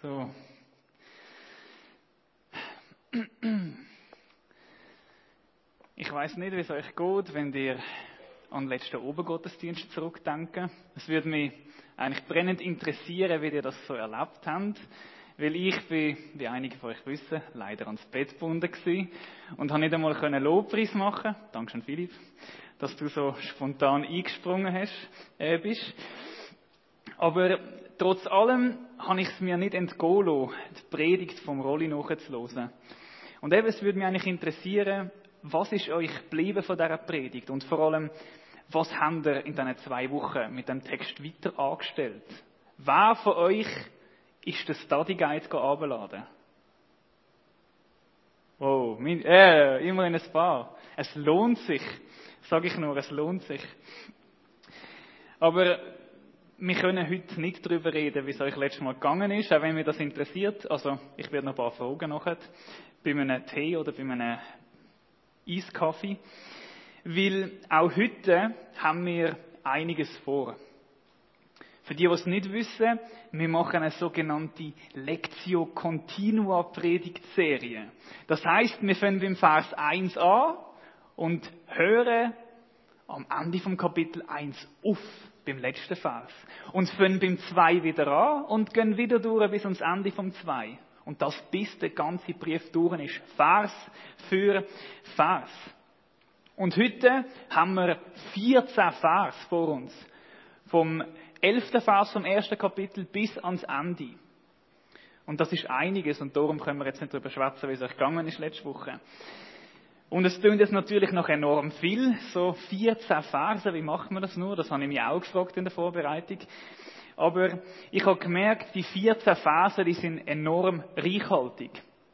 So. Ich weiß nicht, wie es euch geht, wenn ihr an den letzten Obergottesdienst zurückdenken. Es würde mich eigentlich brennend interessieren, wie ihr das so erlebt habt. Weil ich bin, wie einige von euch wissen, leider ans Bett gebunden gewesen und habe nicht einmal können Lobpreis machen. Dankeschön, Philipp, dass du so spontan eingesprungen hast, äh, bist. Aber trotz allem habe ich es mir nicht entgehen lassen, die Predigt vom Rolli nachzuhören. Und eben, es würde mich eigentlich interessieren, was ist euch geblieben von dieser Predigt? Und vor allem, was habt ihr in diesen zwei Wochen mit dem Text weiter angestellt? Wer von euch ist der Study Guide abgeladen? Oh, mein, äh, immerhin ein paar. Es lohnt sich, sage ich nur, es lohnt sich. Aber wir können heute nicht darüber reden, wie es euch letztes Mal gegangen ist, auch wenn mich das interessiert. Also, ich werde noch ein paar Fragen nachher, bei einem Tee oder bei einem Eiskaffee. Weil auch heute haben wir einiges vor. Für die, die es nicht wissen, wir machen eine sogenannte Lectio Continua Predigtserie. Das heißt, wir fangen beim Vers 1 an und hören am Ende vom Kapitel 1 auf, beim letzten Vers. Und fangen beim 2 wieder an und gehen wieder durch bis ans Ende vom 2. Und das bis der ganze Brief durch ist. Vers für Vers. Und heute haben wir 14 Vers vor uns. Vom 11. Vers vom ersten Kapitel bis ans Ende. Und das ist einiges und darum können wir jetzt nicht darüber schwätzen, wie es euch gegangen ist letzte Woche. Und es tun jetzt natürlich noch enorm viel, so 14 Verse, wie macht man das nur? Das habe ich mich auch gefragt in der Vorbereitung. Aber ich habe gemerkt, die 14 Verse, die sind enorm reichhaltig.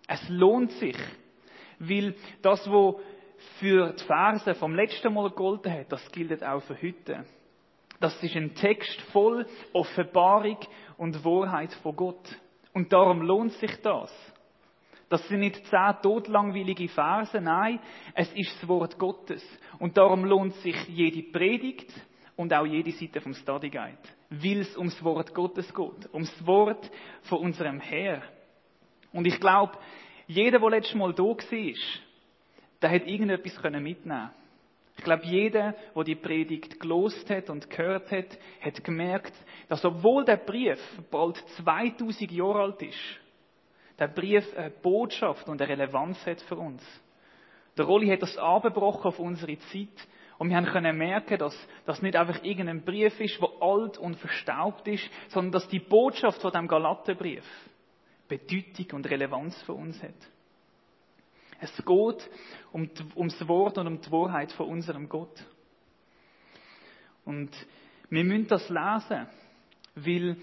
Es lohnt sich, weil das, was für die Verse vom letzten Mal gegolten hat, das gilt auch für heute. Das ist ein Text voll Offenbarung und Wahrheit von Gott. Und darum lohnt sich das. Das sind nicht zehn totlangweilige Verse, nein, es ist das Wort Gottes. Und darum lohnt sich jede Predigt und auch jede Seite vom Study Guide. Weil es ums Wort Gottes geht. Ums Wort von unserem Herr. Und ich glaube, jeder, der letztes Mal da war, der hat irgendetwas mitnehmen können. Ich glaube, jeder, der die Predigt gelost hat und gehört hat, hat gemerkt, dass obwohl der Brief bald 2000 Jahre alt ist, der Brief eine Botschaft und eine Relevanz hat für uns. Der Rolli hat das abgebrochen auf unsere Zeit und wir können merken, dass das nicht einfach irgendein Brief ist, der alt und verstaubt ist, sondern dass die Botschaft von dem Galaterbrief Bedeutung und Relevanz für uns hat. Es geht um, ums Wort und um die Wahrheit von unserem Gott. Und wir müssen das lesen, weil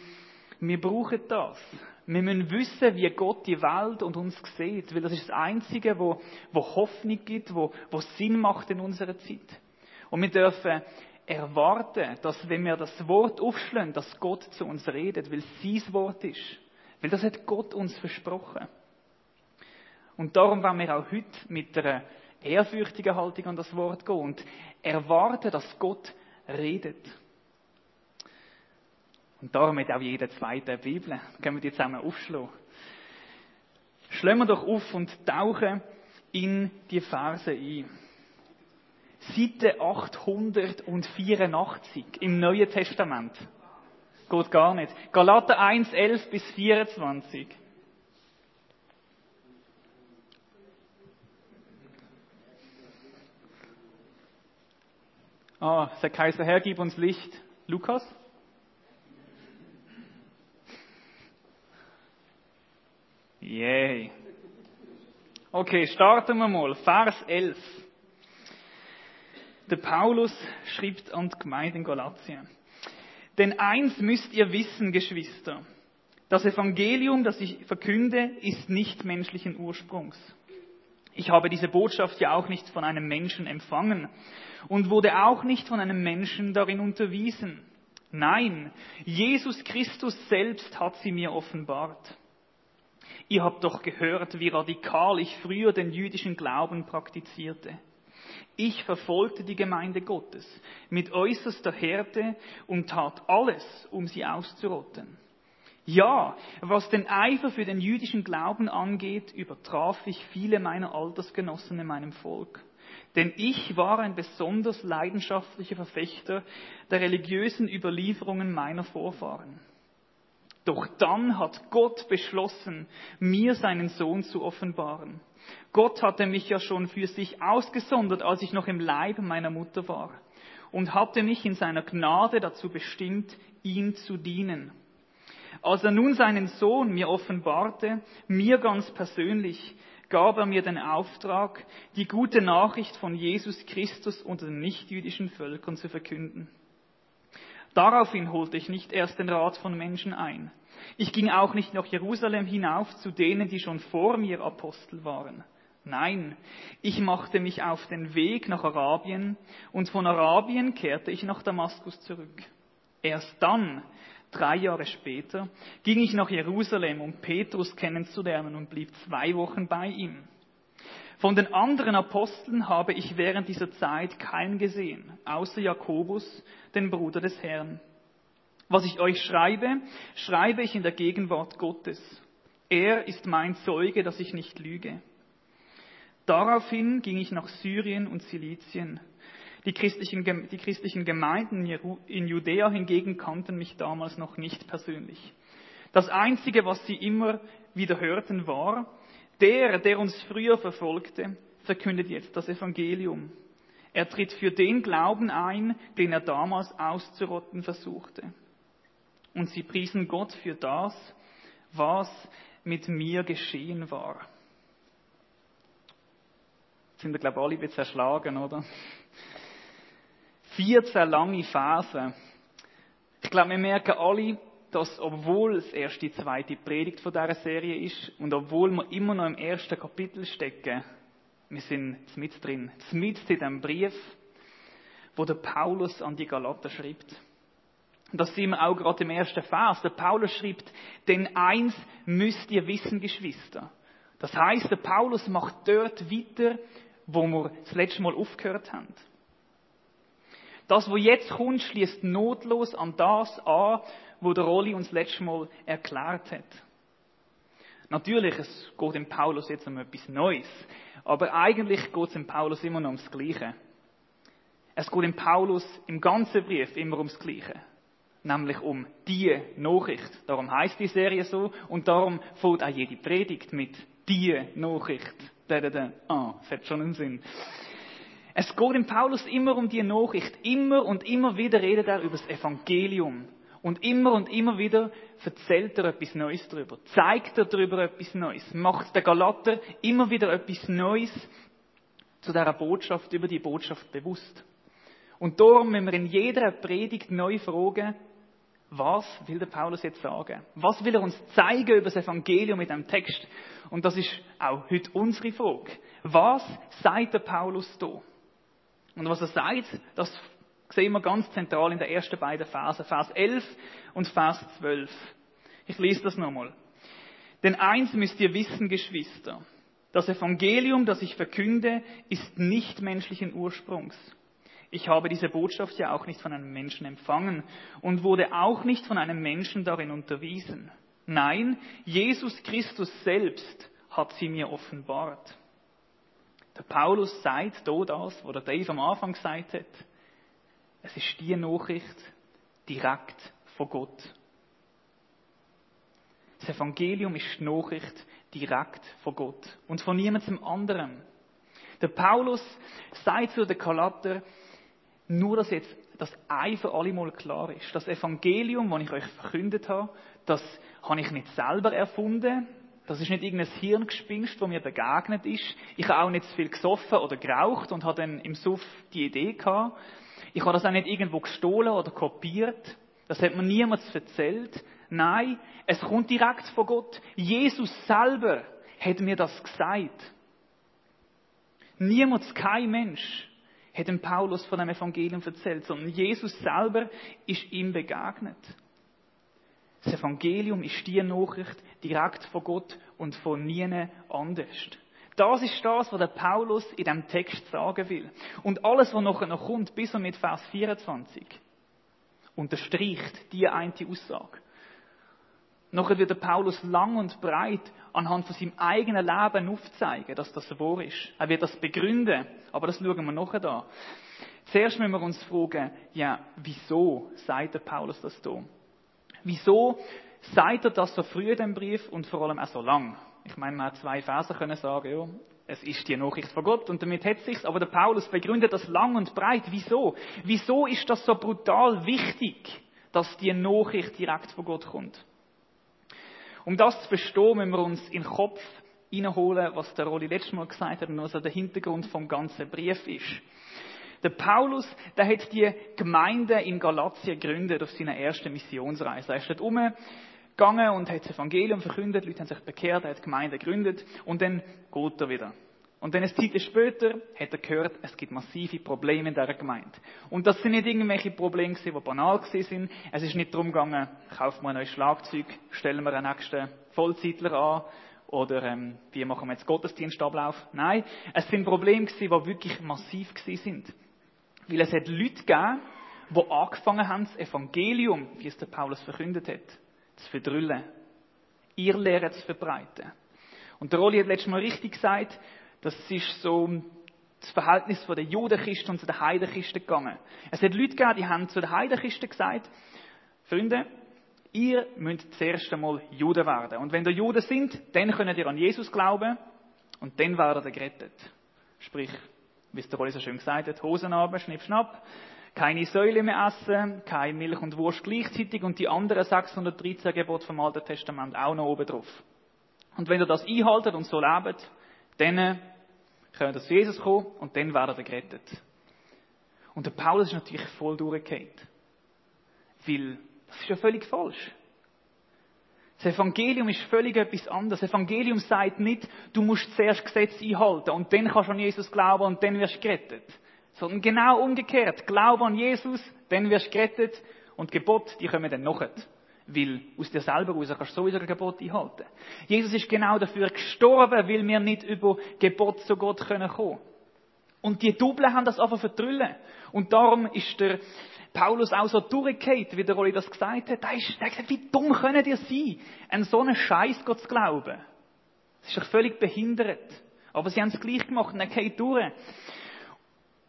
wir brauchen das. Wir müssen wissen, wie Gott die Welt und uns sieht, weil das ist das Einzige, wo, wo Hoffnung gibt, wo, wo Sinn macht in unserer Zeit. Und wir dürfen erwarten, dass wenn wir das Wort aufschlagen, dass Gott zu uns redet, weil sein Wort ist. Weil das hat Gott uns versprochen. Und darum wollen wir auch heute mit einer ehrfürchtigen Haltung an das Wort gehen und erwarten, dass Gott redet. Und darum hat auch jeder zweite Bibel. Können wir die zusammen aufschlagen. Schlagen wir doch auf und tauchen in die Verse ein. Seite 884 im Neuen Testament. Geht gar nicht. Galater 1, 11 bis 24. Ah, der Kaiser Herr, gib uns Licht. Lukas? Yay. Okay, starten wir mal. Vers 11. Der Paulus schreibt an die Gemeinde in Galatien. Denn eins müsst ihr wissen, Geschwister. Das Evangelium, das ich verkünde, ist nicht menschlichen Ursprungs. Ich habe diese Botschaft ja auch nicht von einem Menschen empfangen und wurde auch nicht von einem Menschen darin unterwiesen. Nein, Jesus Christus selbst hat sie mir offenbart. Ihr habt doch gehört, wie radikal ich früher den jüdischen Glauben praktizierte. Ich verfolgte die Gemeinde Gottes mit äußerster Härte und tat alles, um sie auszurotten. Ja, was den Eifer für den jüdischen Glauben angeht, übertraf ich viele meiner Altersgenossen in meinem Volk. Denn ich war ein besonders leidenschaftlicher Verfechter der religiösen Überlieferungen meiner Vorfahren. Doch dann hat Gott beschlossen, mir seinen Sohn zu offenbaren. Gott hatte mich ja schon für sich ausgesondert, als ich noch im Leib meiner Mutter war, und hatte mich in seiner Gnade dazu bestimmt, ihm zu dienen. Als er nun seinen Sohn mir offenbarte, mir ganz persönlich, gab er mir den Auftrag, die gute Nachricht von Jesus Christus unter den nichtjüdischen Völkern zu verkünden. Daraufhin holte ich nicht erst den Rat von Menschen ein. Ich ging auch nicht nach Jerusalem hinauf zu denen, die schon vor mir Apostel waren. Nein, ich machte mich auf den Weg nach Arabien und von Arabien kehrte ich nach Damaskus zurück. Erst dann, drei Jahre später, ging ich nach Jerusalem, um Petrus kennenzulernen und blieb zwei Wochen bei ihm. Von den anderen Aposteln habe ich während dieser Zeit keinen gesehen, außer Jakobus, den Bruder des Herrn. Was ich euch schreibe, schreibe ich in der Gegenwart Gottes. Er ist mein Zeuge, dass ich nicht lüge. Daraufhin ging ich nach Syrien und Silizien. Die christlichen, die christlichen Gemeinden in Judäa hingegen kannten mich damals noch nicht persönlich. Das Einzige, was sie immer wieder hörten, war, der, der uns früher verfolgte, verkündet jetzt das Evangelium. Er tritt für den Glauben ein, den er damals auszurotten versuchte. Und sie priesen Gott für das, was mit mir geschehen war. Jetzt sind wir, glaube ich, alle ein bisschen erschlagen, oder? 14 lange Phasen. Ich glaube, wir merken alle, dass obwohl es erst die zweite Predigt von dieser Serie ist und obwohl wir immer noch im ersten Kapitel stecken, wir sind mit drin, mit in dem Brief, wo der Paulus an die Galater schreibt. Und das sehen wir auch gerade im ersten Vers. Der Paulus schreibt, denn eins müsst ihr wissen, Geschwister. Das heißt, der Paulus macht dort weiter, wo wir das letzte Mal aufgehört haben. Das, wo jetzt kommt, schließt notlos an das an, wo der Rolli uns letztes Mal erklärt hat. Natürlich, es geht im Paulus jetzt um etwas Neues, aber eigentlich geht es im Paulus immer noch ums Gleiche. Es geht im Paulus im ganzen Brief immer ums Gleiche, nämlich um die Nachricht. Darum heißt die Serie so und darum fällt auch jede Predigt mit die Nachricht. Da, da, da. Ah, das hat schon einen Sinn. Es geht im Paulus immer um die Nachricht. Immer und immer wieder redet er über das Evangelium. Und immer und immer wieder erzählt er etwas Neues darüber, zeigt er darüber etwas Neues, macht der Galater immer wieder etwas Neues zu dieser Botschaft, über die Botschaft bewusst. Und darum müssen wir in jeder Predigt neu fragen, was will der Paulus jetzt sagen? Was will er uns zeigen über das Evangelium mit dem Text? Und das ist auch heute unsere Frage. Was sagt der Paulus da? Und was er sagt, das sehen wir ganz zentral in den ersten beiden Versen, Vers 11 und Vers 12. Ich lese das nochmal. Denn eins müsst ihr wissen, Geschwister. Das Evangelium, das ich verkünde, ist nicht menschlichen Ursprungs. Ich habe diese Botschaft ja auch nicht von einem Menschen empfangen und wurde auch nicht von einem Menschen darin unterwiesen. Nein, Jesus Christus selbst hat sie mir offenbart. Der Paulus sagt hier das, was der Dave am Anfang gesagt hat. Es ist die Nachricht direkt von Gott. Das Evangelium ist die Nachricht direkt von Gott und von niemandem anderem. Der Paulus sagt zu den Galater, nur dass jetzt das ein für alle Mal klar ist. Das Evangelium, das ich euch verkündet habe, das habe ich nicht selber erfunden, das ist nicht irgendein Hirngespinst, das mir begegnet ist. Ich habe auch nicht zu viel gesoffen oder geraucht und habe dann im Suff die Idee gehabt. Ich habe das auch nicht irgendwo gestohlen oder kopiert. Das hat mir niemand erzählt. Nein, es kommt direkt von Gott. Jesus selber hat mir das gesagt. Niemand, kein Mensch, hat dem Paulus von dem Evangelium erzählt, sondern Jesus selber ist ihm begegnet. Das Evangelium ist die Nachricht direkt von Gott und von niemand anders. Das ist das, was der Paulus in dem Text sagen will. Und alles, was nachher noch kommt, bis und mit Vers 24, unterstreicht die eine Aussage. Nachher wird der Paulus lang und breit anhand von seinem eigenen Leben aufzeigen, dass das wahr ist. Er wird das begründen, aber das schauen wir nachher da. Zuerst müssen wir uns fragen, ja, wieso sagt der Paulus das da? Wieso sagt er das so früh in dem Brief und vor allem auch so lang? Ich meine, man hat zwei Verse können sagen, ja, es ist die Nachricht von Gott und damit hat sich's, aber der Paulus begründet das lang und breit. Wieso? Wieso ist das so brutal wichtig, dass die Nachricht direkt von Gott kommt? Um das zu verstehen, müssen wir uns in den Kopf hineinholen, was der Rolli letztes Mal gesagt hat und was der Hintergrund vom ganzen Brief ist. Der Paulus, der hat die Gemeinde in Galatien gegründet auf seiner ersten Missionsreise. Er ist dort umgegangen und hat das Evangelium verkündet, Leute haben sich bekehrt, er hat die Gemeinde gegründet und dann geht er wieder. Und dann eine Zeit später hat er gehört, es gibt massive Probleme in dieser Gemeinde. Und das sind nicht irgendwelche Probleme die banal sind. Es ist nicht darum gegangen, kaufen wir ein neues Schlagzeug, stellen wir einen nächsten Vollzeitler an, oder ähm, wie machen wir jetzt Gottesdienstablauf. Nein, es sind Probleme die wirklich massiv sind. Weil es hat Leute gegeben, die angefangen haben, das Evangelium, wie es der Paulus verkündet hat, zu verdrüllen. Ihr Lehre zu verbreiten. Und der Rolli hat letztes Mal richtig gesagt, das ist so das Verhältnis von den Judenchristen und zu den Heidenchristen gegangen. Es hat Leute gegeben, die haben zu den Heidenchristen gesagt, Freunde, ihr müsst zuerst einmal Juden werden. Und wenn ihr Juden sind, dann könnt ihr an Jesus glauben und dann werdet ihr gerettet. Sprich, wie es der Rolli so schön gesagt hat, Hosen runter, schnipp, schnapp, keine Säule mehr essen, kein Milch und Wurst gleichzeitig und die anderen 613 Gebote vom Alten Testament auch noch oben drauf. Und wenn ihr das einhaltet und so lebt, dann können wir zu Jesus kommen und dann werden wir gerettet. Und der Paulus ist natürlich voll durchgehend. Weil das ist ja völlig falsch. Das Evangelium ist völlig etwas anderes. Das Evangelium sagt nicht, du musst zuerst Gesetz einhalten und dann kannst du an Jesus glauben und dann wirst du gerettet. Sondern genau umgekehrt. Glaube an Jesus, dann wirst du gerettet und Gebot, die kommen dann nachher. Weil aus dir selber raus kannst du sowieso ein Gebot einhalten. Jesus ist genau dafür gestorben, weil wir nicht über Gebot zu Gott kommen können. Und die Double haben das einfach vertrüllen. Und darum ist der Paulus auch so durchgehend, wie der Rolli das gesagt hat. Er ist, er hat gesagt, wie dumm können ihr sein, an so einen Scheiß Gott zu glauben? Das ist doch völlig behindert. Aber sie haben es gleich gemacht und er durch.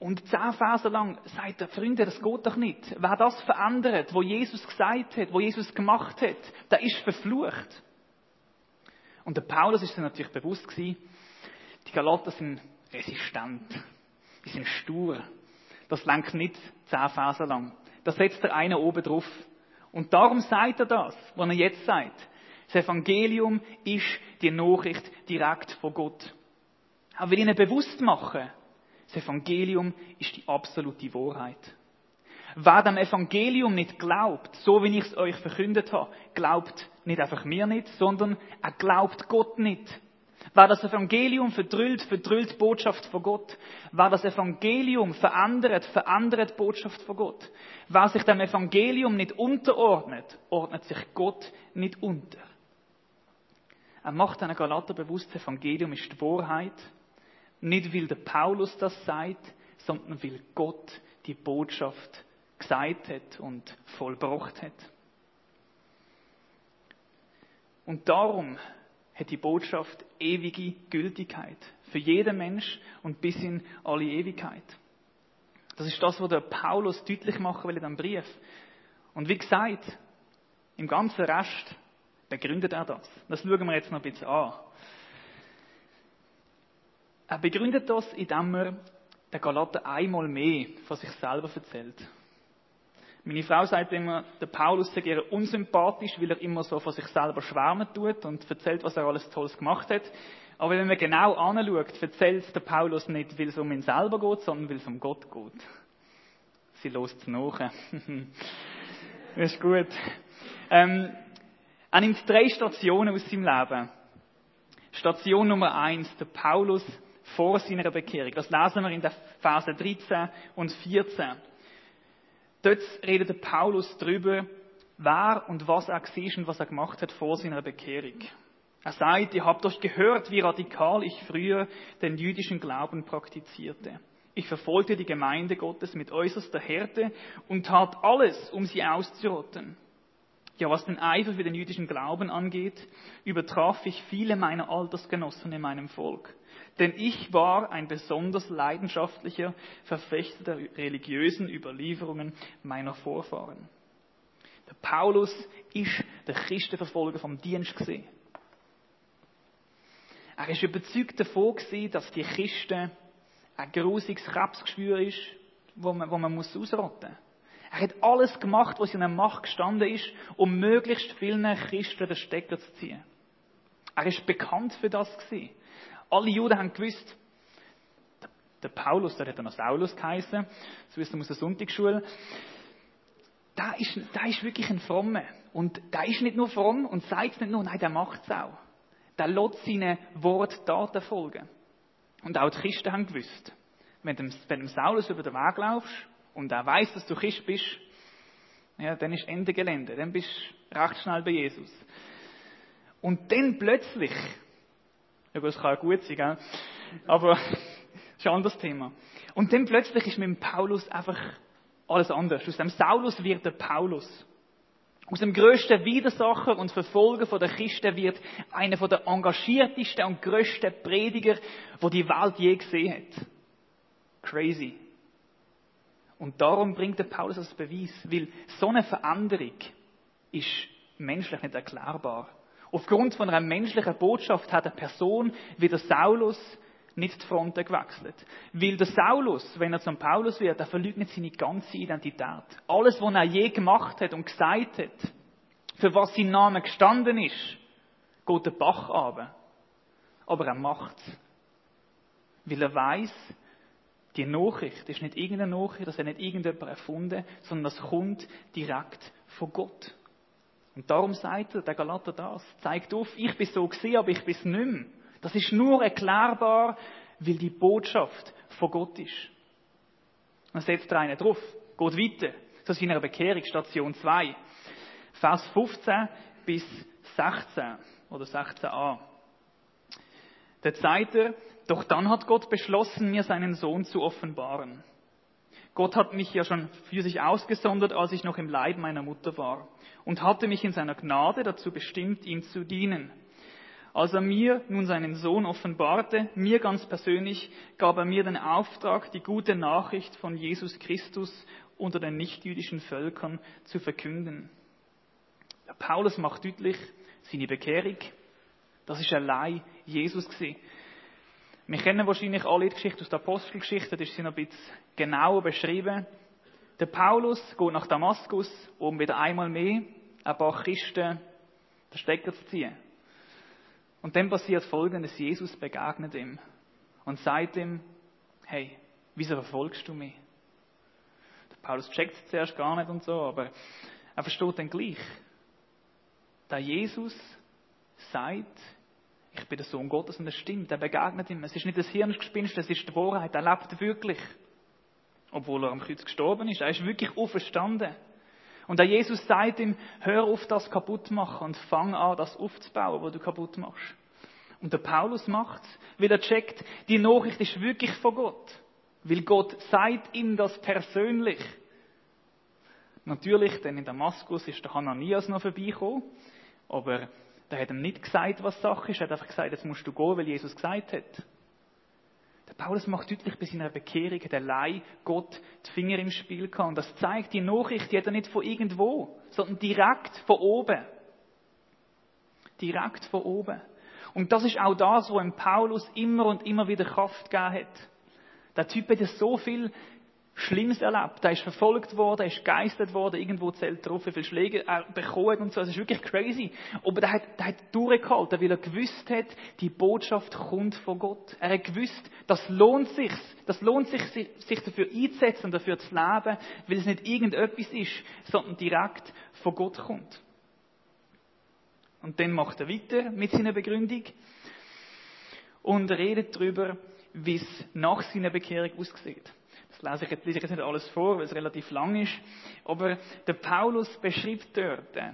Und zehn Verse lang sagt er, Freunde, das geht doch nicht. Wer das verändert, wo Jesus gesagt hat, wo Jesus gemacht hat, der ist verflucht. Und der Paulus ist sich natürlich bewusst gewesen, die Galater sind resistent. Die sind stur. Das lenkt nicht zehn Verse lang. Da setzt er einen oben drauf. Und darum sagt er das, was er jetzt sagt. Das Evangelium ist die Nachricht direkt von Gott. Er will ihnen bewusst machen, das Evangelium ist die absolute Wahrheit. Wer dem Evangelium nicht glaubt, so wie ich es euch verkündet habe, glaubt nicht einfach mir nicht, sondern er glaubt Gott nicht. Wer das Evangelium verdrüllt, verdrüllt Botschaft von Gott. Wer das Evangelium verändert, verändert Botschaft von Gott. Wer sich dem Evangelium nicht unterordnet, ordnet sich Gott nicht unter. Er macht den Galater bewusst, das Evangelium ist die Wahrheit nicht, weil der Paulus das sagt, sondern weil Gott die Botschaft gesagt hat und vollbracht hat. Und darum hat die Botschaft ewige Gültigkeit für jeden Mensch und bis in alle Ewigkeit. Das ist das, was der Paulus deutlich machen will in dem Brief. Und wie gesagt, im ganzen Rest begründet er das. Das schauen wir jetzt noch ein bisschen an. Er begründet das, indem er der Galater einmal mehr von sich selber erzählt. Meine Frau sagt immer, der Paulus sei eher unsympathisch, weil er immer so von sich selber schwärmen tut und erzählt, was er alles Tolles gemacht hat. Aber wenn man genau anschaut, erzählt der Paulus nicht, weil es um ihn selber geht, sondern weil es um Gott geht. Sie lost nach. das ist gut. Ähm, er nimmt drei Stationen aus seinem Leben. Station Nummer eins, der Paulus vor seiner Bekehrung. Das lesen wir in der Phase 13 und 14. Dort redet Paulus darüber, wer und was er war und was er gemacht hat vor seiner Bekehrung. Er sagt, ihr habt doch gehört, wie radikal ich früher den jüdischen Glauben praktizierte. Ich verfolgte die Gemeinde Gottes mit äußerster Härte und tat alles, um sie auszurotten. Ja, was den Eifer für den jüdischen Glauben angeht, übertraf ich viele meiner Altersgenossen in meinem Volk. Denn ich war ein besonders leidenschaftlicher Verfechter der religiösen Überlieferungen meiner Vorfahren. Der Paulus ist der Christenverfolger vom Dienst. Er ist überzeugt davon dass die Kiste ein grusiges Krebsgeschwür ist, wo man, wo man muss ausrotten muss. Er hat alles gemacht, was in der Macht gestanden ist, um möglichst vielen Christen den Stecker zu ziehen. Er ist bekannt für das gewesen. Alle Juden haben gewusst, der Paulus, der hat dann noch Saulus geheißen, so wissen wir aus der Sonntagsschule, der ist, der ist wirklich ein Frommer. Und der ist nicht nur fromm und sagt es nicht nur, nein, der macht es auch. Der lässt seinen Wort Taten folgen. Und auch die Christen haben gewusst, wenn du dem Saulus über den Weg laufst und er weiß, dass du Christ bist, ja, dann ist Ende Gelände. Dann bist du recht schnell bei Jesus. Und dann plötzlich, ja das kann ja gut sein, gell? aber das ist ein anderes Thema. Und dann plötzlich ist mit dem Paulus einfach alles anders. Aus dem Saulus wird der Paulus. Aus dem größten Widersacher und Verfolger der Christen wird einer der engagiertesten und größten Prediger, wo die Welt je gesehen hat. Crazy. Und darum bringt der Paulus das Beweis, weil so eine Veränderung ist menschlich nicht erklärbar. Aufgrund von einer menschlichen Botschaft hat eine Person wie der Saulus nicht die Fronten gewechselt. Weil der Saulus, wenn er zum Paulus wird, er verleugnet seine ganze Identität. Alles, was er je gemacht hat und gesagt hat, für was sein Name gestanden ist, geht der Bach runter. Aber er macht's. Weil er weiß, die Nachricht ist nicht irgendeine Nachricht, das hat nicht irgendjemand erfunden, sondern das kommt direkt von Gott. Und darum sagt er, der Galater das, zeigt auf, ich bin so gesehen, aber ich bin es nicht mehr. Das ist nur erklärbar, weil die Botschaft von Gott ist. Dann setzt er einen drauf, geht weiter, zu seiner Bekehrung, Station 2, Vers 15 bis 16 oder 16a. Da sagt er, doch dann hat Gott beschlossen, mir seinen Sohn zu offenbaren. Gott hat mich ja schon für sich ausgesondert, als ich noch im Leib meiner Mutter war, und hatte mich in seiner Gnade dazu bestimmt, ihm zu dienen als er mir nun seinen Sohn offenbarte, mir ganz persönlich, gab er mir den Auftrag, die gute Nachricht von Jesus Christus unter den nichtjüdischen Völkern zu verkünden. Paulus macht deutlich, seine Bekehrung, das ist allein Jesus gewesen. Wir kennen wahrscheinlich alle die Geschichte aus der Apostelgeschichte, das ist sie noch ein bisschen genauer beschrieben. Der Paulus geht nach Damaskus, um wieder einmal mehr ein paar Christen den Stecker zu ziehen. Und dann passiert Folgendes. Jesus begegnet ihm und sagt ihm, hey, wieso verfolgst du mich? Der Paulus checkt es zuerst gar nicht und so, aber er versteht dann gleich. Da Jesus sagt, ich bin der Sohn Gottes und das stimmt, er begegnet ihm. Es ist nicht das Hirngespinst, es ist die Wahrheit, er lebt wirklich. Obwohl er am Kreuz gestorben ist, er ist wirklich auferstanden. Und der Jesus sagt ihm, hör auf, das kaputt machen und fang an, das aufzubauen, was du kaputt machst. Und der Paulus macht's, weil er checkt, die Nachricht ist wirklich von Gott. Weil Gott sagt ihm das persönlich. Natürlich, denn in Damaskus ist der Hananias noch vorbeigekommen, aber der hat ihm nicht gesagt, was Sache ist, er hat einfach gesagt, jetzt musst du gehen, weil Jesus gesagt hat. Der Paulus macht deutlich, bei seiner Bekehrung hat allein Gott die Finger im Spiel gehabt. Und das zeigt, die Nachricht, die hat er nicht von irgendwo, sondern direkt von oben. Direkt von oben. Und das ist auch das, wo ihm Paulus immer und immer wieder Kraft gegeben hat. Der Typ hat so viel Schlimmes erlebt. Er ist verfolgt worden, er ist geistert worden, irgendwo zählt drauf, wie viele Schläge er bekommen und so. Das ist wirklich crazy. Aber der hat, der hat durchgehalten, weil er gewusst hat, die Botschaft kommt von Gott. Er hat gewusst, das lohnt sich, das lohnt sich, sich dafür einzusetzen dafür zu leben, weil es nicht irgendetwas ist, sondern direkt von Gott kommt. Und dann macht er weiter mit seiner Begründung und redet darüber, wie es nach seiner Bekehrung aussieht. Lese ich jetzt, lese jetzt nicht alles vor, weil es relativ lang ist. Aber der Paulus beschreibt dort äh,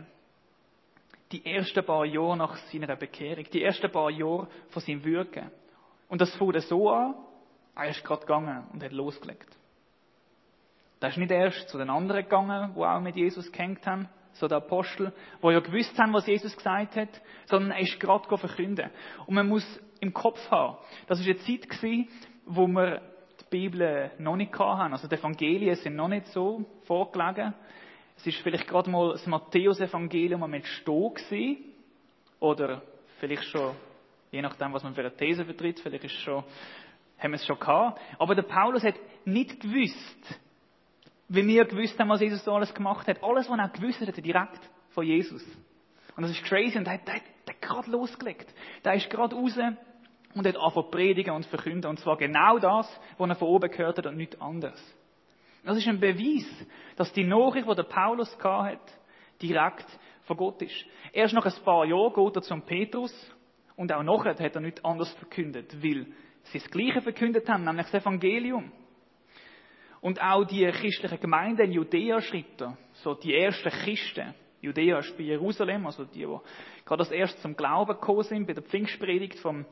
die ersten paar Jahre nach seiner Bekehrung, die ersten paar Jahre von seinem Wirken. Und das fängt so an, er ist gerade gegangen und hat losgelegt. Er ist nicht erst zu den anderen gegangen, die auch mit Jesus gehängt haben, so der Apostel, wo ja gewusst haben, was Jesus gesagt hat, sondern er ist gerade verkünden. Und man muss im Kopf haben, das ist eine Zeit gewesen, wo die Bibel noch nicht hatten. Also die Evangelien sind noch nicht so vorgelegen. Es ist vielleicht gerade mal das Matthäus-Evangelium am Entstehen gewesen. Oder vielleicht schon, je nachdem, was man für eine These vertritt, vielleicht ist schon, haben wir es schon gehabt. Aber der Paulus hat nicht gewusst, wie wir gewusst haben, was Jesus so alles gemacht hat. Alles, was er gewusst hat, hat er direkt von Jesus. Und das ist crazy und er hat, er hat, er gerade losgelegt. Der ist gerade raus und hat angefangen predigen und verkünden. Und zwar genau das, was er von oben gehört hat und nichts anderes. Das ist ein Beweis, dass die Nachricht, die der Paulus hat, direkt von Gott ist. Erst nach ein paar Jahren geht er zum Petrus und auch nachher hat er nichts anderes verkündet, weil sie das Gleiche verkündet haben, nämlich das Evangelium. Und auch die christlichen Gemeinden in Judäa schreibt er, so die ersten Christen. Judäa ist bei Jerusalem, also die, die gerade das erst zum Glauben gekommen sind, bei der Pfingstpredigt vom,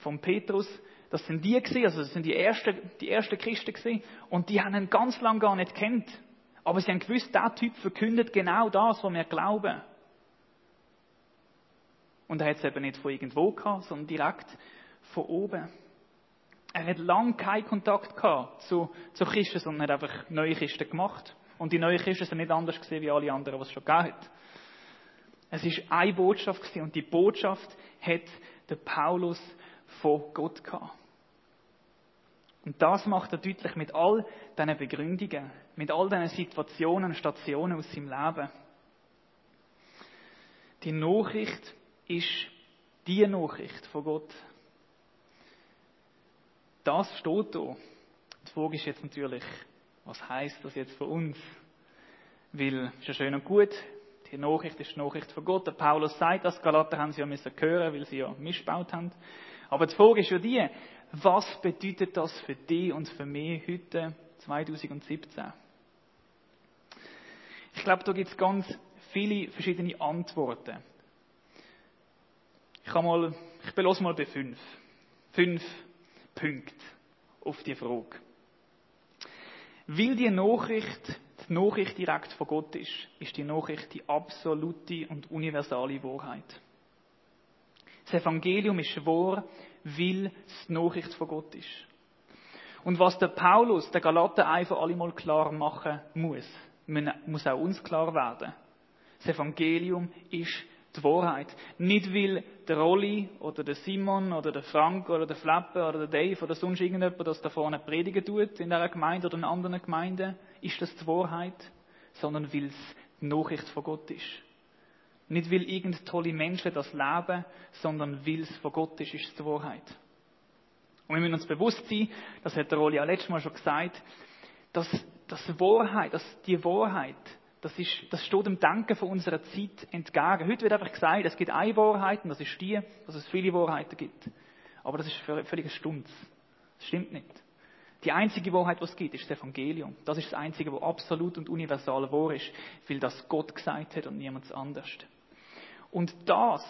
vom Petrus. Das sind die gewesen, also das sind die ersten, die ersten Christen gewesen. Und die haben ihn ganz lang gar nicht kennt. Aber sie haben gewusst, der Typ verkündet genau das, was wir glauben. Und er hat es eben nicht von irgendwo gehabt, sondern direkt von oben. Er hat lange keinen Kontakt gehabt zu, zu Christen, sondern hat einfach neue Christen gemacht. Und die neuen Christen sind nicht anders gesehen wie alle anderen, was es schon gegeben hat. Es ist eine Botschaft gewesen, und die Botschaft hat der Paulus von Gott gehabt. Und das macht er deutlich mit all diesen Begründungen, mit all diesen Situationen, Stationen aus seinem Leben. Die Nachricht ist die Nachricht von Gott. Das steht da. Die Frage ist jetzt natürlich, was heißt das jetzt für uns? Weil, ist ja schön und gut, die Nachricht ist die Nachricht von Gott. Der Paulus sagt das, Galater haben sie ja müssen hören, weil sie ja missbaut haben. Aber die Frage ist ja die, was bedeutet das für dich und für mich heute, 2017? Ich glaube, da gibt es ganz viele verschiedene Antworten. Ich, mal, ich belos mal bei fünf. Fünf Punkte auf die Frage. Weil die Nachricht die Nachricht direkt von Gott ist, ist die Nachricht die absolute und universale Wahrheit. Das Evangelium ist wahr, weil es die Nachricht von Gott ist. Und was der Paulus, der Galater, einfach alle mal klar machen muss, muss auch uns klar werden. Das Evangelium ist die Wahrheit. Nicht weil der Rolli oder der Simon oder der Frank oder der Flappe oder der Dave oder sonst irgendjemand das da vorne predigen tut in einer Gemeinde oder in anderen Gemeinden, ist das die Wahrheit, sondern weil es die Nachricht von Gott ist. Nicht weil irgend tolle Menschen das leben, sondern weil es von Gott ist, ist es die Wahrheit. Und wir müssen uns bewusst sein, das hat der Rolli auch letztes Mal schon gesagt, dass, dass Wahrheit, dass die Wahrheit das, ist, das steht dem Denken von unserer Zeit entgegen. Heute wird einfach gesagt, es gibt eine Wahrheit und das ist die, dass es viele Wahrheiten gibt. Aber das ist völlig ein Stunz. Das stimmt nicht. Die einzige Wahrheit, was es gibt, ist das Evangelium. Das ist das einzige, was absolut und universal wahr ist, weil das Gott gesagt hat und niemand anders. Und das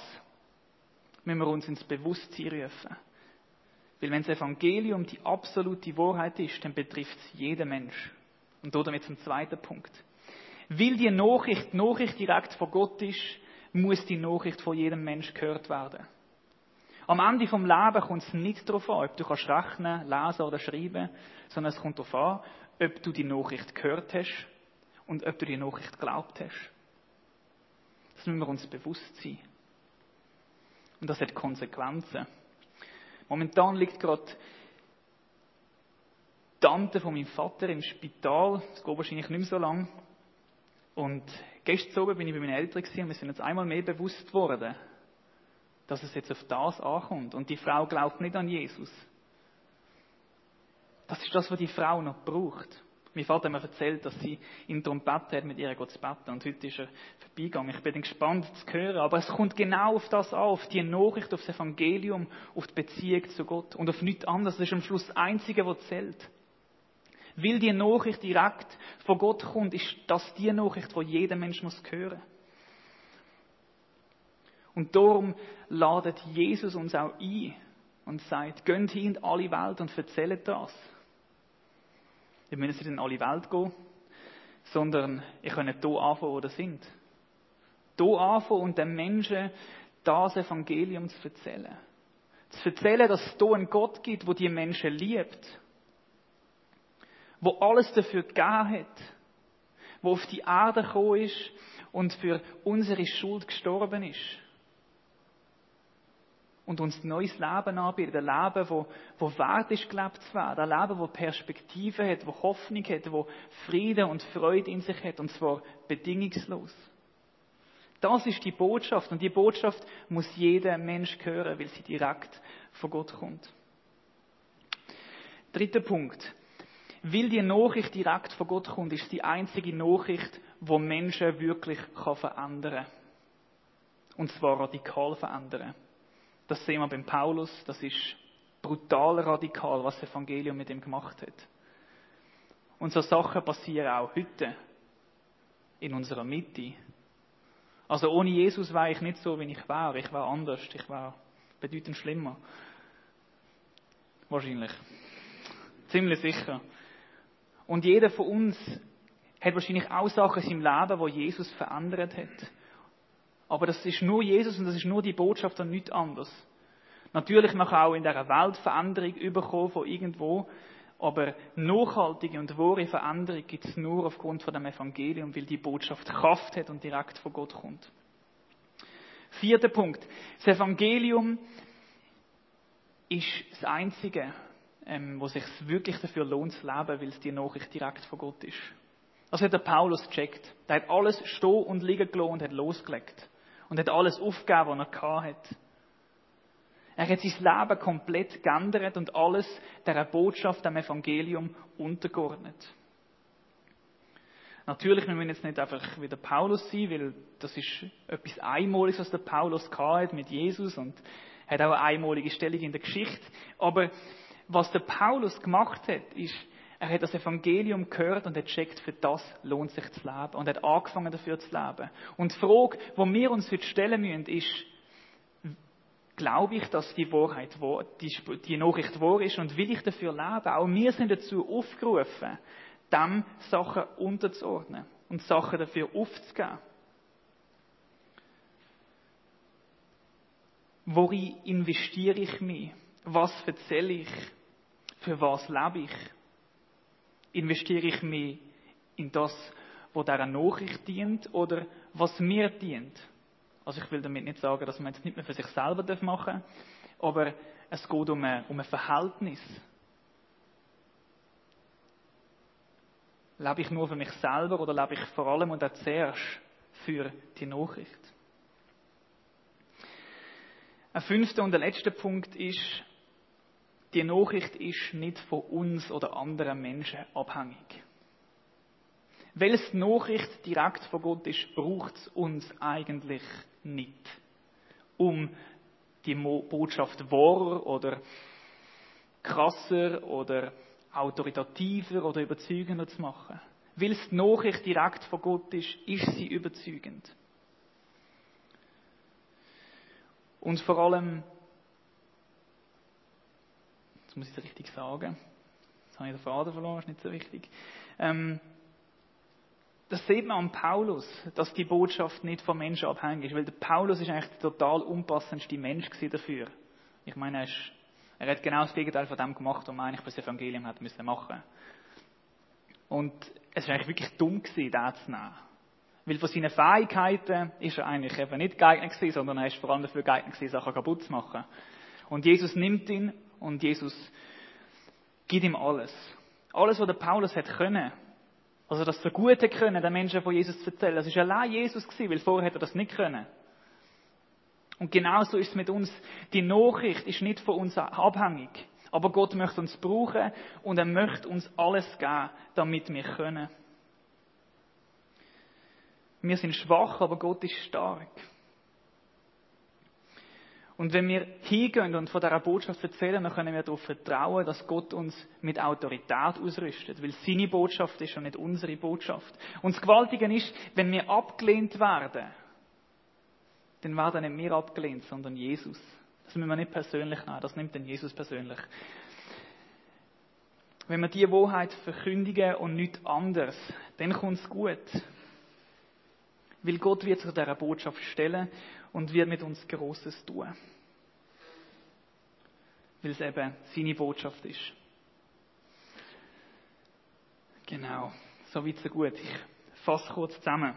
müssen wir uns ins Bewusstsein rufen. Weil wenn das Evangelium die absolute Wahrheit ist, dann betrifft es jeden Mensch. Und damit zum zweiten Punkt. Weil die Nachricht, Nachricht direkt von Gott ist, muss die Nachricht von jedem Mensch gehört werden. Am Ende vom Leben kommt es nicht darauf an, ob du kannst rechnen, lesen oder schreiben, sondern es kommt darauf an, ob du die Nachricht gehört hast und ob du die Nachricht geglaubt hast. Das müssen wir uns bewusst sein. Und das hat Konsequenzen. Momentan liegt gerade die Tante von meinem Vater im Spital. Das geht wahrscheinlich nicht mehr so lang. Und gestern oben bin ich bei meinen Eltern und wir sind uns einmal mehr bewusst worden, dass es jetzt auf das ankommt. Und die Frau glaubt nicht an Jesus. Das ist das, was die Frau noch braucht. Mein Vater hat mir erzählt, dass sie ihn darum hat, mit ihr zu beten. Und heute ist er vorbeigegangen. Ich bin gespannt zu hören. Aber es kommt genau auf das an, auf die Nachricht, auf das Evangelium, auf die Beziehung zu Gott. Und auf nichts anderes. Das ist am Schluss das Einzige, was zählt. Weil die Nachricht direkt von Gott kommt, ist das die Nachricht, die jeder Mensch muss hören. Und darum ladet Jesus uns auch ein und sagt, gönnt hin in alle Welt und erzählt das. Wir müssen nicht in alle Welt gehen, sondern ihr könnt hier anfangen, wo ihr sind. hier anfangen und den Menschen das Evangelium zu erzählen. Zu erzählen, dass es hier einen Gott gibt, wo die Menschen liebt. Wo alles dafür gegeben hat. Wo auf die Erde gekommen ist und für unsere Schuld gestorben ist. Und uns ein neues Leben anbietet. Ein Leben, wo, wo wert ist, gelebt zu werden. Ein Leben, wo Perspektive hat, wo Hoffnung hat, wo Frieden und Freude in sich hat. Und zwar bedingungslos. Das ist die Botschaft. Und die Botschaft muss jeder Mensch hören, weil sie direkt von Gott kommt. Dritter Punkt. Weil die Nachricht direkt von Gott kommt, ist die einzige Nachricht, wo Menschen wirklich verändern kann. Und zwar radikal verändern. Das sehen wir beim Paulus. Das ist brutal radikal, was das Evangelium mit ihm gemacht hat. Und so Sachen passieren auch heute. In unserer Mitte. Also ohne Jesus war ich nicht so, wie ich war. Ich war anders. Ich war bedeutend schlimmer. Wahrscheinlich. Ziemlich sicher. Und jeder von uns hat wahrscheinlich auch Sachen in seinem Leben, wo Jesus verändert hat. Aber das ist nur Jesus und das ist nur die Botschaft und nichts anderes. Natürlich man kann auch in dieser Welt Veränderung überkommen von irgendwo, aber nachhaltige und wahre Veränderung gibt es nur aufgrund von dem Evangelium, weil die Botschaft Kraft hat und direkt von Gott kommt. Vierter Punkt. Das Evangelium ist das Einzige, ähm, wo sich wirklich dafür lohnt zu leben, weil es die Nachricht direkt von Gott ist. Das hat der Paulus gecheckt. Der hat alles stehen und liegen gelassen und hat losgelegt. Und hat alles aufgegeben, was er hatte. Er hat sein Leben komplett geändert und alles der Botschaft, dem Evangelium untergeordnet. Natürlich, wir müssen jetzt nicht einfach wie der Paulus sein, weil das ist etwas Einmaliges, was der Paulus hat mit Jesus und hat auch eine einmalige Stellung in der Geschichte. Aber was der Paulus gemacht hat, ist, er hat das Evangelium gehört und hat checkt, für das lohnt sich zu leben und hat angefangen dafür zu leben. Und die Frage, die wir uns heute stellen müssen, ist, glaube ich, dass die Wahrheit, die, die Nachricht wahr ist und will ich dafür leben? Auch wir sind dazu aufgerufen, dem Sachen unterzuordnen und Sachen dafür aufzugeben. Worin investiere ich mich? Was erzähle ich? Für was lebe ich? Investiere ich mich in das, was dieser Nachricht dient oder was mir dient? Also ich will damit nicht sagen, dass man es nicht mehr für sich selber machen darf, aber es geht um ein, um ein Verhältnis. Lebe ich nur für mich selber oder lebe ich vor allem und auch zuerst für die Nachricht? Ein fünfter und der letzte Punkt ist, die Nachricht ist nicht von uns oder anderen Menschen abhängig. Weil es die Nachricht direkt von Gott ist, braucht es uns eigentlich nicht, um die Botschaft wahrer oder krasser oder autoritativer oder überzeugender zu machen. Weil es die Nachricht direkt von Gott ist, ist sie überzeugend. Und vor allem, muss ich es richtig sagen, jetzt habe ich den Faden verloren, ist nicht so wichtig. Ähm, das sieht man an Paulus, dass die Botschaft nicht vom Menschen abhängig ist, weil der Paulus ist eigentlich der total unpassendste Mensch dafür. Ich meine, er, ist, er hat genau das Gegenteil von dem gemacht, was man eigentlich für das Evangelium hat müssen machen. Und es war eigentlich wirklich dumm gewesen, den zu nehmen. Weil von seinen Fähigkeiten ist er eigentlich eben nicht geeignet gewesen, sondern er ist vor allem dafür geeignet gewesen, Sachen kaputt zu machen. Und Jesus nimmt ihn und Jesus gibt ihm alles. Alles, was der Paulus hat können, also das gut können, den Menschen von Jesus zu erzählen, das ist allein Jesus gewesen, weil vorher hätte er das nicht können. Und genauso ist es mit uns. Die Nachricht ist nicht von uns abhängig. Aber Gott möchte uns brauchen und er möchte uns alles geben, damit wir können. Wir sind schwach, aber Gott ist stark. Und wenn wir hingehen und von dieser Botschaft erzählen, dann können wir darauf vertrauen, dass Gott uns mit Autorität ausrüstet, weil seine Botschaft ist und nicht unsere Botschaft. Und das Gewaltige ist, wenn wir abgelehnt werden, dann werden nicht wir abgelehnt, sondern Jesus. Das müssen wir nicht persönlich nehmen, das nimmt dann Jesus persönlich. Wenn wir diese Wahrheit verkündigen und nichts anderes, dann kommt es gut. Weil Gott wird zu dieser Botschaft stellen und wird mit uns Großes tun. Weil es eben seine Botschaft ist. Genau. So weit, so gut. Ich fasse kurz zusammen.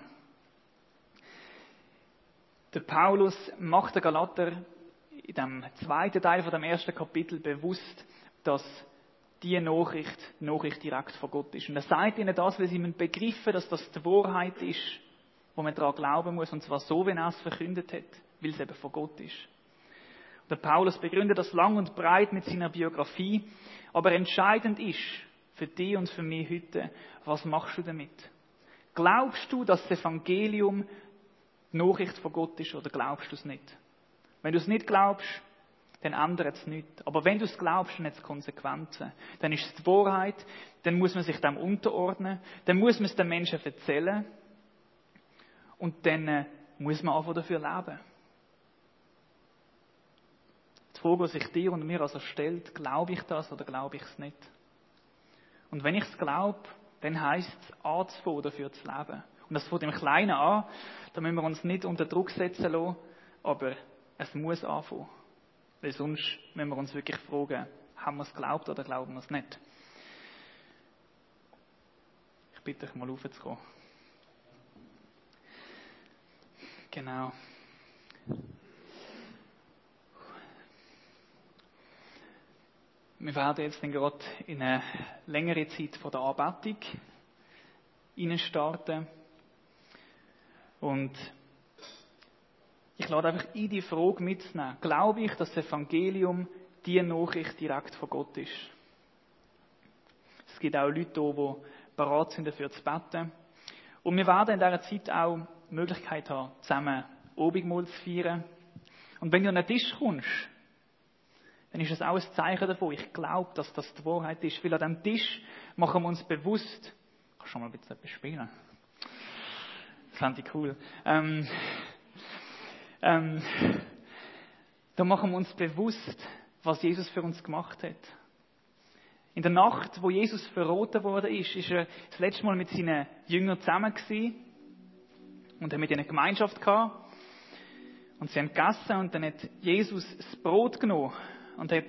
Der Paulus macht den Galater in dem zweiten Teil von dem ersten Kapitel bewusst, dass die Nachricht, Nachricht direkt von Gott ist. Und er sagt ihnen das, weil sie begriffen, dass das die Wahrheit ist, wo man daran glauben muss, und zwar so, wie er es verkündet hat, weil es eben von Gott ist. Der Paulus begründet das lang und breit mit seiner Biografie, aber entscheidend ist für dich und für mich heute, was machst du damit? Glaubst du, dass das Evangelium die Nachricht von Gott ist oder glaubst du es nicht? Wenn du es nicht glaubst, dann ändert es nichts. Aber wenn du es glaubst, dann hat es Konsequenzen. Dann ist es die Wahrheit, dann muss man sich dem unterordnen, dann muss man es den Menschen erzählen und dann äh, muss man einfach dafür leben. Die Frage, die sich dir und mir also stellt, glaube ich das oder glaube ich es nicht? Und wenn ich es glaube, dann heisst es, anzufangen, dafür zu leben. Und das fängt im Kleinen an, da müssen wir uns nicht unter Druck setzen lassen, aber es muss anfangen. Weil sonst müssen wir uns wirklich fragen, haben wir es geglaubt oder glauben wir es nicht? Ich bitte euch mal aufzukommen. Genau. Wir werden jetzt gerade in eine längere Zeit von der Anbetung starten. Und ich lade einfach in die Frage mitzunehmen. Glaube ich, dass das Evangelium die Nachricht direkt von Gott ist? Es gibt auch Leute hier, die bereit sind, dafür zu beten. Und wir werden in dieser Zeit auch die Möglichkeit haben, zusammen Obigmahl zu feiern. Und wenn du an den Tisch kommst, dann ist es auch ein Zeichen davon. Ich glaube, dass das die Wahrheit ist. Weil an diesem Tisch machen wir uns bewusst, kannst du schon mal ein bisschen etwas spielen? Das fand ich cool. Ähm, ähm, da machen wir uns bewusst, was Jesus für uns gemacht hat. In der Nacht, wo Jesus verroten worden ist, ist er das letzte Mal mit seinen Jüngern zusammen gewesen und hat mit ihnen Gemeinschaft gehabt. Und sie haben gegessen und dann hat Jesus das Brot genommen und hat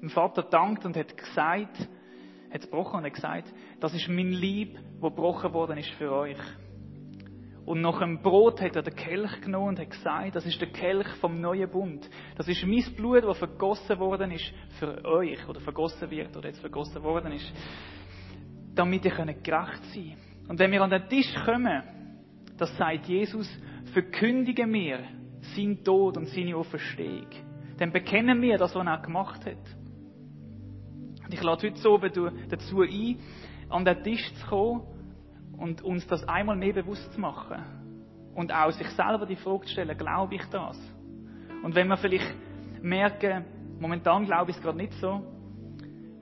dem Vater dankt und hat gesagt, hat es gebrochen und hat gesagt, das ist mein Lieb, wo gebrochen worden ist für euch. Und nach dem Brot hat er den Kelch genommen und hat gesagt, das ist der Kelch vom neuen Bund. Das ist mein Blut, das vergossen worden ist für euch, oder vergossen wird, oder jetzt vergossen worden ist, damit ihr gerecht sein könnt. Und wenn wir an den Tisch kommen, das sagt Jesus, verkündigen wir sein Tod und seine Auferstehung. Dann bekennen wir das, was er gemacht hat. Und ich lade heute so dazu ein, an den Tisch zu kommen und uns das einmal mehr bewusst zu machen. Und auch sich selber die Frage zu stellen, glaube ich das? Und wenn wir vielleicht merken, momentan glaube ich es gerade nicht so,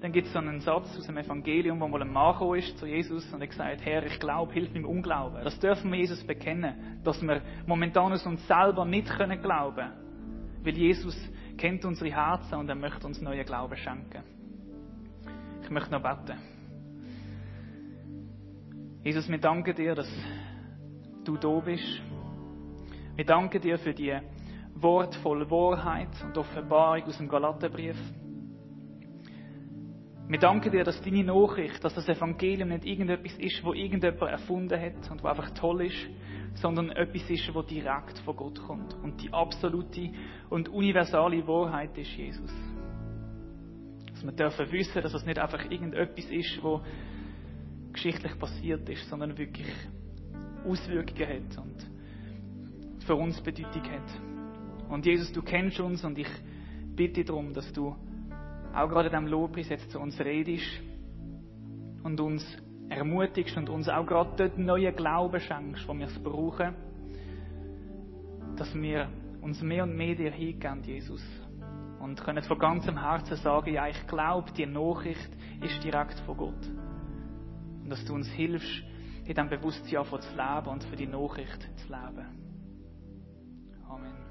dann gibt es so einen Satz aus dem Evangelium, wo mal ein Mann ist zu Jesus und er gesagt, Herr, ich glaube, hilf mir im Unglauben. Das dürfen wir Jesus bekennen, dass wir momentan aus uns selber nicht können glauben, weil Jesus kennt unsere Herzen und er möchte uns neuen Glauben schenken. Ich möchte noch beten. Jesus, wir danken dir, dass du da bist. Wir danken dir für die wortvolle Wahrheit und Offenbarung aus dem Galaterbrief. Wir danken dir, dass deine Nachricht, dass das Evangelium nicht irgendetwas ist, wo irgendjemand erfunden hat und wo einfach toll ist, sondern etwas ist, wo direkt von Gott kommt und die absolute und universale Wahrheit ist, Jesus. Dass wir dürfen wissen, dass es nicht einfach irgendetwas ist, wo geschichtlich passiert ist, sondern wirklich Auswirkungen hat und für uns Bedeutung hat. Und Jesus, du kennst uns und ich bitte darum, dass du auch gerade in diesem Lobpreis jetzt zu uns redest und uns ermutigst und uns auch gerade dort neuen Glauben schenkst, wo wir es brauchen, dass wir uns mehr und mehr dir hingeben, Jesus. Und können von ganzem Herzen sagen, ja, ich glaube, die Nachricht ist direkt von Gott. Und dass du uns hilfst, in diesem Bewusstsein zu leben und für die Nachricht zu leben. Amen.